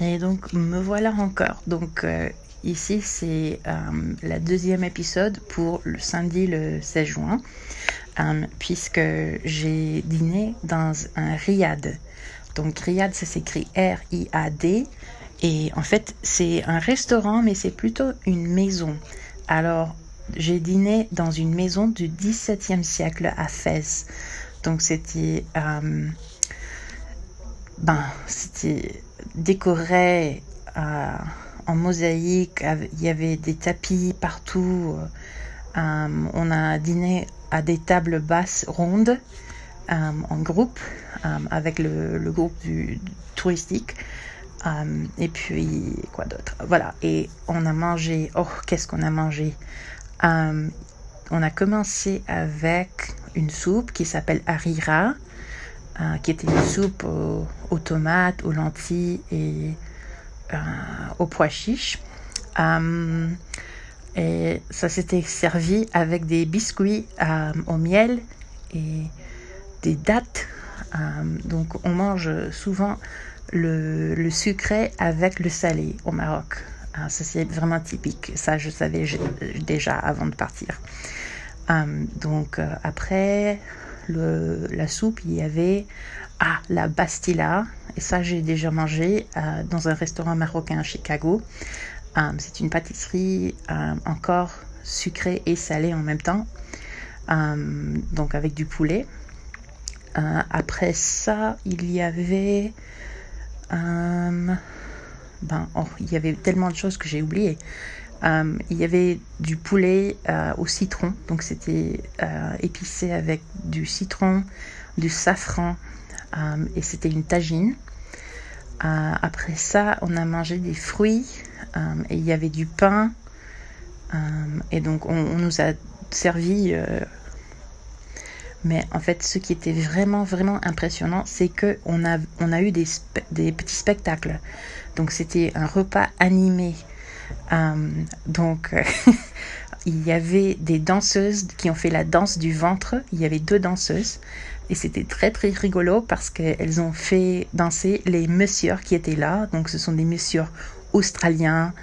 Et donc me voilà encore. Donc euh, ici c'est euh, la deuxième épisode pour le samedi le 16 juin, euh, puisque j'ai dîné dans un riad. Donc riad ça s'écrit R-I-A-D. Et en fait c'est un restaurant mais c'est plutôt une maison. Alors j'ai dîné dans une maison du XVIIe siècle à Fès. Donc c'était ben, c'était décoré euh, en mosaïque. Il y avait des tapis partout. Euh, on a dîné à des tables basses rondes euh, en groupe avec le, le, groupe du, touristique. et puis quoi d'autre Voilà. Et on a mangé. Oh, qu'est-ce qu'on a mangé On a commencé avec une soupe qui s'appelle harira euh, qui était une soupe aux, tomates, aux lentilles et euh, aux pois chiches. Euh, et ça s'était servi avec des biscuits au miel et des dattes. donc on mange souvent le, sucré avec le salé au Maroc. ça c'est vraiment typique. Ça je savais déjà avant de partir. donc après la soupe, il y avait ah, la bastilla. Et ça, j'ai déjà mangé euh, dans un restaurant marocain à Chicago. Euh, c'est une pâtisserie euh, encore sucrée et salée en même temps. donc avec du poulet. après ça, il y avait... ben, oh, il y avait tellement de choses que j'ai oubliées. Euh, il y avait du poulet euh, au citron, donc c'était euh, épicé avec du citron, du safran et c'était une tagine. après ça, on a mangé des fruits et il y avait du pain. et donc on, nous a servi mais en fait, ce qui était vraiment, vraiment impressionnant, c'est qu'on a, on a eu des, des petits spectacles. Donc, c'était un repas animé donc, euh, il y avait des danseuses qui ont fait la danse du ventre. Il y avait deux danseuses. Et c'était très très rigolo parce qu'elles ont fait danser les messieurs qui étaient là. Donc ce sont des messieurs australiens,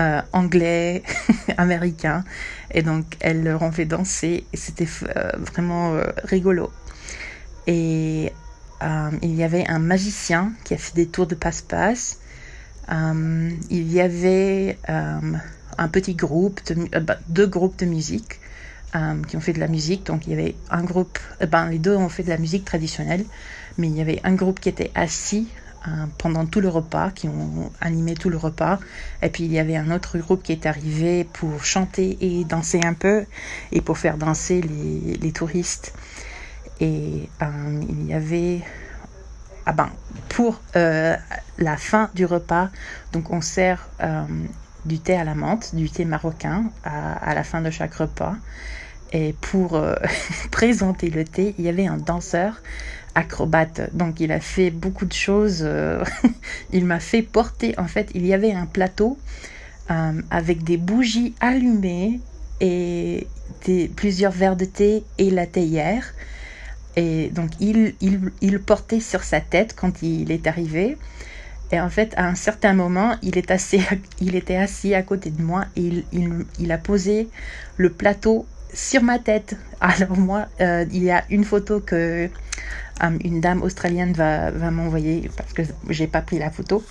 euh, anglais, américains. Et donc elles leur ont fait danser et c'était vraiment rigolo. Et il y avait un magicien qui a fait des tours de passe-passe. Euh, il y avait euh, un petit groupe, euh, bah, deux groupes de musique qui ont fait de la musique. Donc il y avait un groupe, ben, les deux ont fait de la musique traditionnelle, mais il y avait un groupe qui était assis pendant tout le repas, qui ont animé tout le repas. Et puis il y avait un autre groupe qui est arrivé pour chanter et danser un peu et pour faire danser les, les touristes. Et il y avait ah ben, pour euh, la fin du repas, donc on sert euh, du thé à la menthe, du thé marocain à, la fin de chaque repas. Et pour euh, présenter le thé, il y avait un danseur acrobate. Donc il a fait beaucoup de choses. il m'a fait porter, en fait, il y avait un plateau avec des bougies allumées et plusieurs verres de thé et la théière. Et donc, il, il, portait sur sa tête quand il est arrivé. Et en fait, à un certain moment, il était assis à côté de moi et il, il, a posé le plateau sur ma tête. Alors moi, euh, il y a une photo que euh, une dame australienne va, va m'envoyer parce que j'ai pas pris la photo.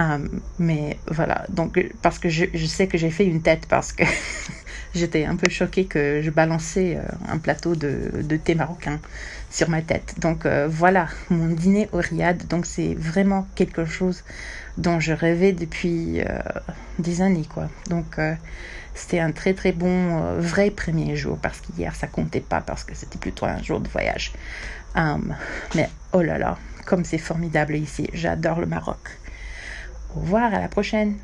Euh, mais voilà, donc parce que je, je sais que j'ai fait une tête parce que j'étais un peu choquée que je balançais euh, un plateau de, thé marocain sur ma tête. Donc euh, voilà, mon dîner au Riyad. Donc c'est vraiment quelque chose dont je rêvais depuis euh, des années, quoi. Donc c'était un très très bon vrai premier jour parce qu'hier ça comptait pas parce que c'était plutôt un jour de voyage. mais oh là là, comme c'est formidable ici, j'adore le Maroc. Au revoir, à la prochaine.